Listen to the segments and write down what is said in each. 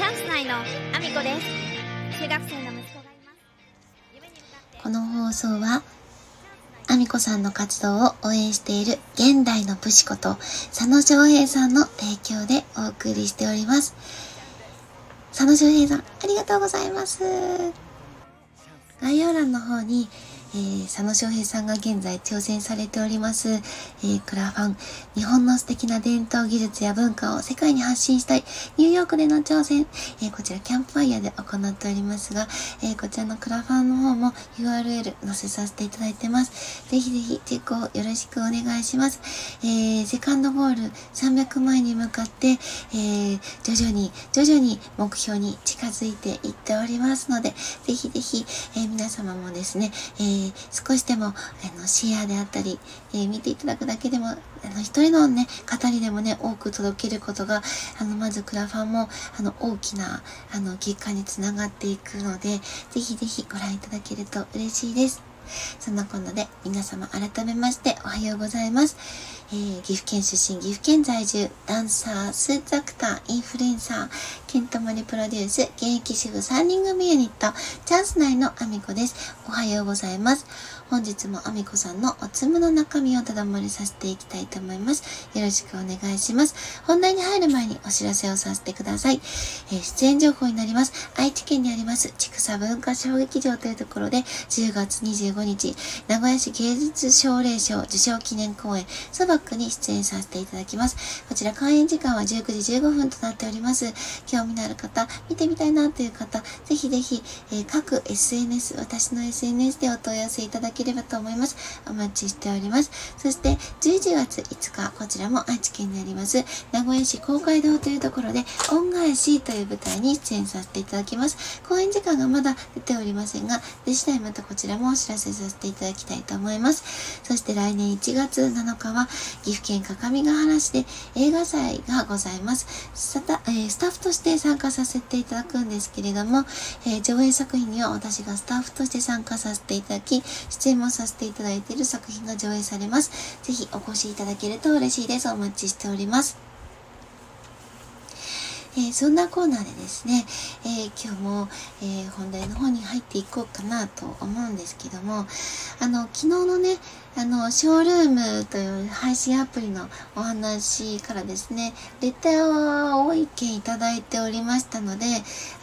チャンス内のアミコです中学生の息子がいます夢に向かってこの放送は、アミコさんの活動を応援している現代の武士こと佐野翔平さんの提供でお送りしております。佐野翔平さん、ありがとうございます。概要欄の方に、えー佐野翔平さんが現在挑戦されております、えークラファン、日本の素敵な伝統技術や文化を世界に発信したい、ニューヨークでの挑戦、えーこちらキャンプファイヤーで行っておりますが、えーこちらのクラファンの方も URL 載せさせていただいてます。ぜひぜひチェックをよろしくお願いします。えーセカンドゴール300万円に向かって、えー徐々に、徐々に目標に近づいていっておりますので、ぜひぜひ、えー皆様もですね、えー少しでも、あの、シェアであったり、えー見ていただくだけでも、あの、一人のね、語りでもね、多く届けることが、あの、まずクラファンも、あの、大きな、あの、結果につながっていくので、ぜひぜひご覧いただけると嬉しいです。そんなこんなで皆様改めましておはようございます。えー岐阜県出身、岐阜県在住、ダンサー、スーツアクター、インフルエンサー、ケントマリプロデュース、現役主婦3人組ユニット、チャンス内のアミコです。おはようございます。本日もアミコさんのおつむの中身をただ漏れさせていきたいと思います。よろしくお願いします。本題に入る前にお知らせをさせてください。えー出演情報になります。愛知県にあります、千草文化小劇場というところで、10月25日、名古屋市芸術奨励賞受賞記念公演、ソバックに出演させていただきます。こちら開演時間は19時15分となっております。興味のある方、見てみたいなという方、ぜひぜひ、えー各 SNS、私の SNS でお問い合わせいただけければと思います。お待ちしております。そして、11月5日、こちらも愛知県にあります、名古屋市公会堂というところで、恩返しという舞台に出演させていただきます。公演時間がまだ出ておりませんが、で次第またこちらもお知らせさせていただきたいと思います。そして来年1月7日は、岐阜県各務原市で映画祭がございます。スタ,、えースタッフとして参加させていただくんですけれども、え上演作品には私がスタッフとして参加させていただき、出演もさせていただいている作品が上映されます。ぜひお越しいただけると嬉しいです。お待ちしております。えーそんなコーナーでですね、えー今日も、えー本題の方に入っていこうかなと思うんですけども、あの、昨日のね、あの、ショールームという配信アプリのお話からですね、レターを意見いただいておりましたので、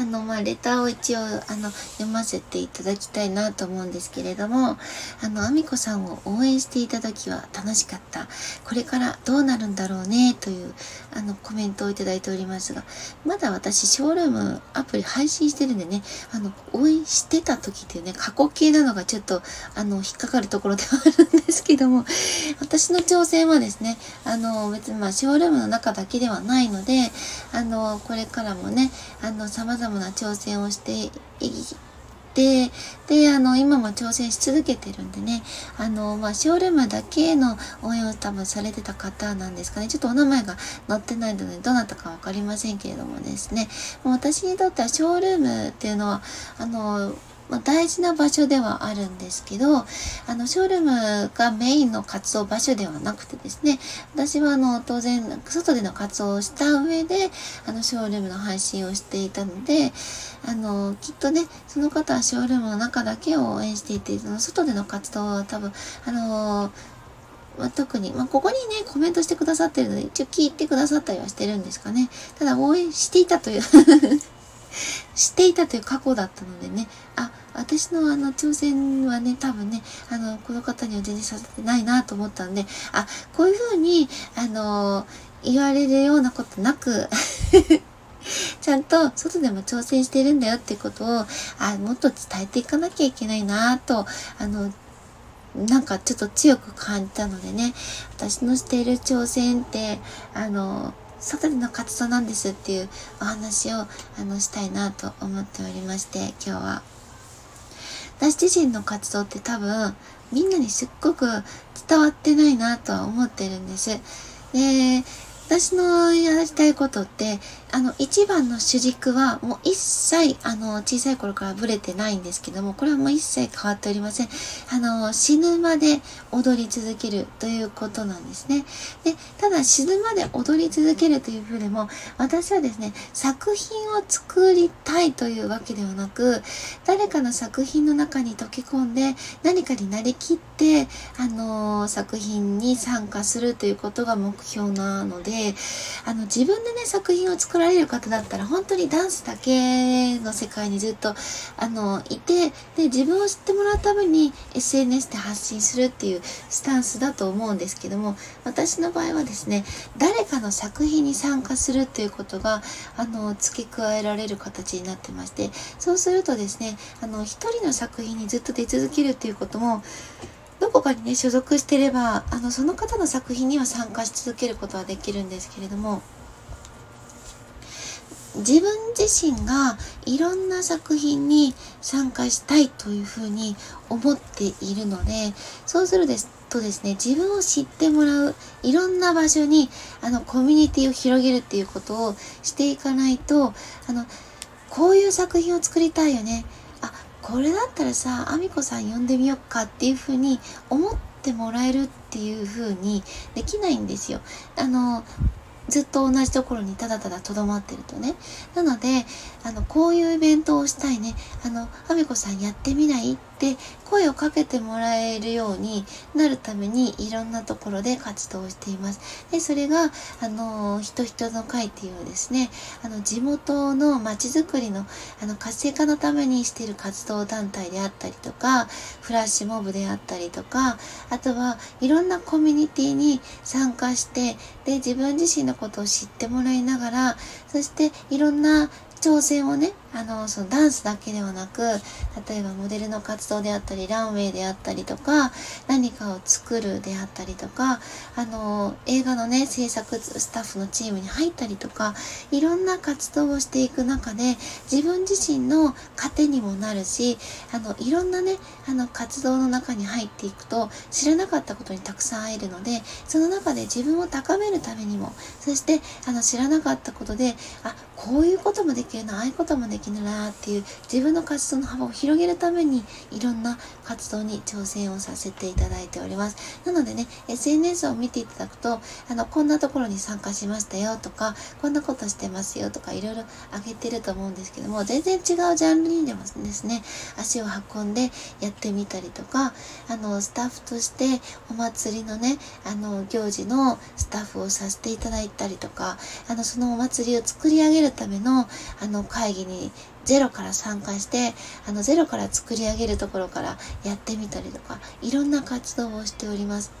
あの、まあ、レターを一応、あの、読ませていただきたいなと思うんですけれども、あの、アミコさんを応援していた時は楽しかった。これからどうなるんだろうね、という、あの、コメントをいただいておりますが、まだ私、ショールームアプリ配信してるんでね、あの、応援してた時っていうね、過去形なのがちょっと、あの、引っかかるところではあるですけども、私の挑戦はですね、あの、別にまあ、ショールームの中だけではないので、あの、これからもね、あの、様々な挑戦をしていって、で、あの、今も挑戦し続けてるんでね、あの、まあ、ショールームだけの応援を多分されてた方なんですかね。ちょっとお名前が載ってないので、どなたかわかりませんけれどもですね、もう私にとってはショールームっていうのは、あの、まあ、大事な場所ではあるんですけど、あの、ショールームがメインの活動場所ではなくてですね、私はあの、当然、外での活動をした上で、あの、ショールームの配信をしていたので、あの、きっとね、その方はショールームの中だけを応援していて、その外での活動は多分、あのまあ、特に、まあ、ここにね、コメントしてくださってるので、一応聞いてくださったりはしてるんですかね。ただ、応援していたという していたという過去だったのでね、私のあの挑戦はね、多分ね、あの、この方には全然させてないなと思ったんで、あ、こういうふうに、あの、言われるようなことなく、ちゃんと外でも挑戦してるんだよってことを、あ、もっと伝えていかなきゃいけないなと、あの、なんかちょっと強く感じたのでね、私のしている挑戦って、あの、外での活動なんですっていうお話を、あの、したいなと思っておりまして、今日は。私自身の活動って多分、みんなにすっごく伝わってないなとは思ってるんです。で、私のやりたいことって、あの、一番の主軸は、もう一切、あの、小さい頃からブレてないんですけども、これはもう一切変わっておりません。あの、死ぬまで踊り続けるということなんですね。で、ただ死ぬまで踊り続けるというふうでも、私はですね、作品を作りたいというわけではなく、誰かの作品の中に溶け込んで、何かになりきって、あの、作品に参加するということが目標なので、で、あの、自分でね、作品を作られる方だったら、本当にダンスだけの世界にずっと、あの、いて、で、自分を知ってもらうために SNS で発信するっていうスタンスだと思うんですけども、私の場合はですね、誰かの作品に参加するっていうことが、あの、付け加えられる形になってまして、そうするとですね、あの、一人の作品にずっと出続けるっていうことも、こかにね、所属してれば、あの、その方の作品には参加し続けることはできるんですけれども、自分自身がいろんな作品に参加したいというふうに思っているので、そうするですとですね、自分を知ってもらう、いろんな場所に、あの、コミュニティを広げるっていうことをしていかないと、あの、こういう作品を作りたいよね。これだったらさ、あみこさん呼んでみよっかっていうふうに思ってもらえるっていうふうにできないんですよ。あの、ずっと同じところにただただとどまってるとね。なので、あの、こういうイベントをしたいね。あの、あみこさんやってみない？って声をかけてもらえるようになるためにいろんなところで活動をしています。で、それが、あの、人人の会っていうですね、あの、地元の街づくりの、あの、活性化のためにしている活動団体であったりとか、フラッシュモブであったりとか、あとはいろんなコミュニティに参加して、で、自分自身のことを知ってもらいながら、そしていろんな挑戦をね、あの、そのダンスだけではなく、例えばモデルの活動であったり、ランウェイであったりとか、何かを作るであったりとか、あの、映画のね、制作スタッフのチームに入ったりとか、いろんな活動をしていく中で、自分自身の糧にもなるし、あの、いろんなね、あの、活動の中に入っていくと、知らなかったことにたくさん会えるので、その中で自分を高めるためにも、そして、あの、知らなかったことで、あ、こういうこともできるな、ああいうこともできるなっていう自分の活動の幅を広げるためにいろんな活動に挑戦をさせていただいております。なのでね、SNS を見ていただくと、あの、こんなところに参加しましたよとか、こんなことしてますよとか、いろいろあげてると思うんですけども、全然違うジャンルにでもですね、足を運んでやってみたりとか、あの、スタッフとしてお祭りのね、あの、行事のスタッフをさせていただいたりとか、あの、そのお祭りを作り上げるための、あの、会議にゼロから参加して、あの、ゼロから作り上げるところからやってみたりとか、いろんな活動をしております。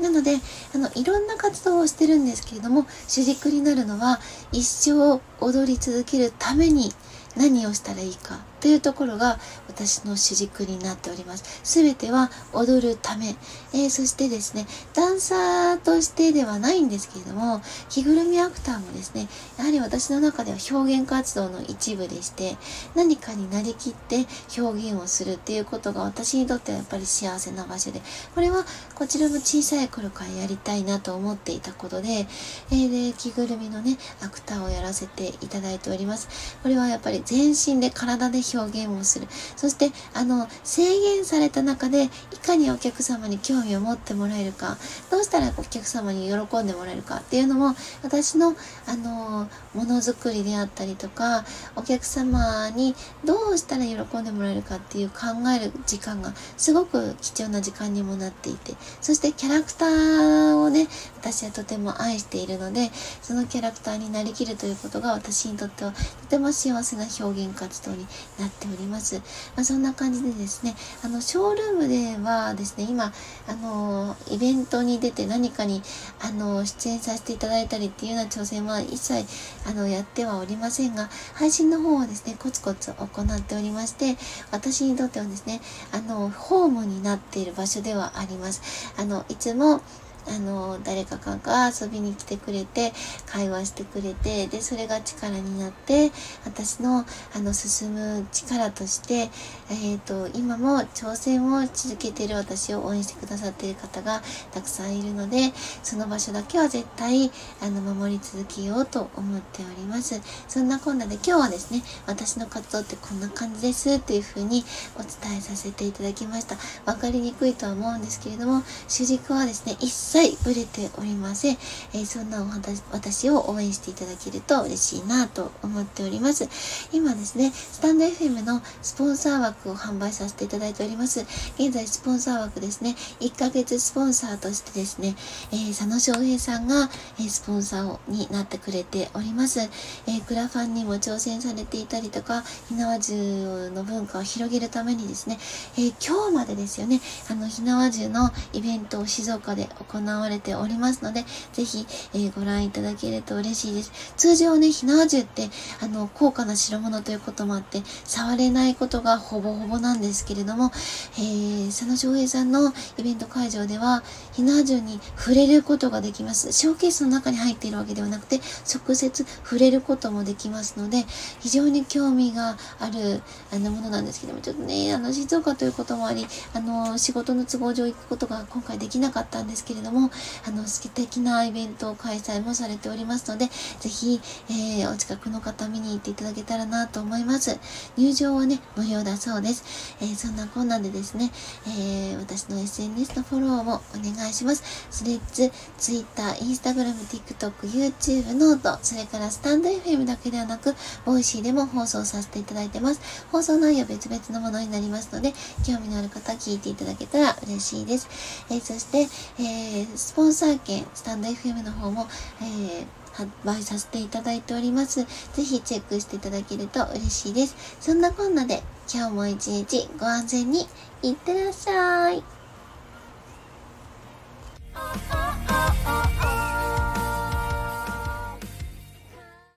なので、あの、いろんな活動をしてるんですけれども、主軸になるのは、一生踊り続けるために何をしたらいいかというところが私の主軸になっております。すべては踊るため、えー、そしてですね、ダンサーとしてではないんですけれども、着ぐるみアクターもですね、やはり私の中では表現活動の一部でして、何かになりきって表現をするっていうことが私にとってはやっぱり幸せな場所で、これはこちらも小さい頃からやりたいなと思っていたことで、えー、で、着ぐるみのね、アクターをやらせていただいております。これはやっぱり全身で体で表現をする。そして、あの、制限された中で、いかにお客様に興味を持ってもらえるか、どうしたらお客様に喜んでもらえるかっていうのも、私の、あの、ものづくりであったりとか、お客様にどうしたら喜んでもらえるかっていう考える時間がすごく貴重な時間にもなっていて、そしてキャラクターをね、私はとても愛しているので、そのキャラクターになりきるということが私にとってはとても幸せな表現活動にななっております。まあ、そんな感じでですね、あの、ショールームではですね、今、あの、イベントに出て何かに、あの、出演させていただいたりっていうような挑戦は一切、あの、やってはおりませんが、配信の方はですね、コツコツ行っておりまして、私にとってはですね、あの、ホームになっている場所ではあります。あの、いつも、あの、誰かが遊びに来てくれて、会話してくれて、で、それが力になって、私の、あの、進む力として、えっ、ー、と、今も挑戦を続けている私を応援してくださっている方がたくさんいるので、その場所だけは絶対、あの、守り続けようと思っております。そんなこんなで今日はですね、私の活動ってこんな感じですっていう風にお伝えさせていただきました。わかりにくいとは思うんですけれども、主軸はですね、切ブレておりません。えー、そんなお話、私を応援していただけると嬉しいなと思っております。今ですね、スタンド FM のスポンサー枠を販売させていただいております。現在スポンサー枠ですね、1ヶ月スポンサーとしてですね、えー、佐野翔平さんが、え、スポンサーになってくれております。え、クラファンにも挑戦されていたりとか、ひなわ銃の文化を広げるためにですね、え、今日までですよね、あの、ひなわ銃のイベントを静岡で行われておりますので、ぜひ、えー、ご覧いただけると嬉しいです。通常ね、ひなわ銃って、あの、高価な代物ということもあって、触れないことがほぼほぼなんですけれども、えー、佐野翔平さんのイベント会場では、ひなわ銃に触れることができます。ショーケースの中に入っているわけではなくて、直接触れることもできますので、非常に興味がある、あの、ものなんですけども、ちょっとね、あの、静岡ということもあり、あの、仕事の都合上行くことが今回できなかったんですけれども、もあの、素敵なイベントを開催もされておりますので、ぜひ、えー、お近くの方見に行っていただけたらなと思います。入場はね、無料だそうです。えー、そんなこんなんでですね、えー、私の SNS のフォローもお願いします。スレッズ、Twitter、Instagram、TikTok、YouTube、 note、それからスタンド FM だけではなく、ボイシーでも放送させていただいてます。放送内容別々のものになりますので、興味のある方聞いていただけたら嬉しいです。えー、そして、えー、スポンサー券、スタンド FM の方も、えー発売させていただいております。ぜひチェックしていただけると嬉しいです。そんなこんなで今日も一日ご安全にいってらっしゃい。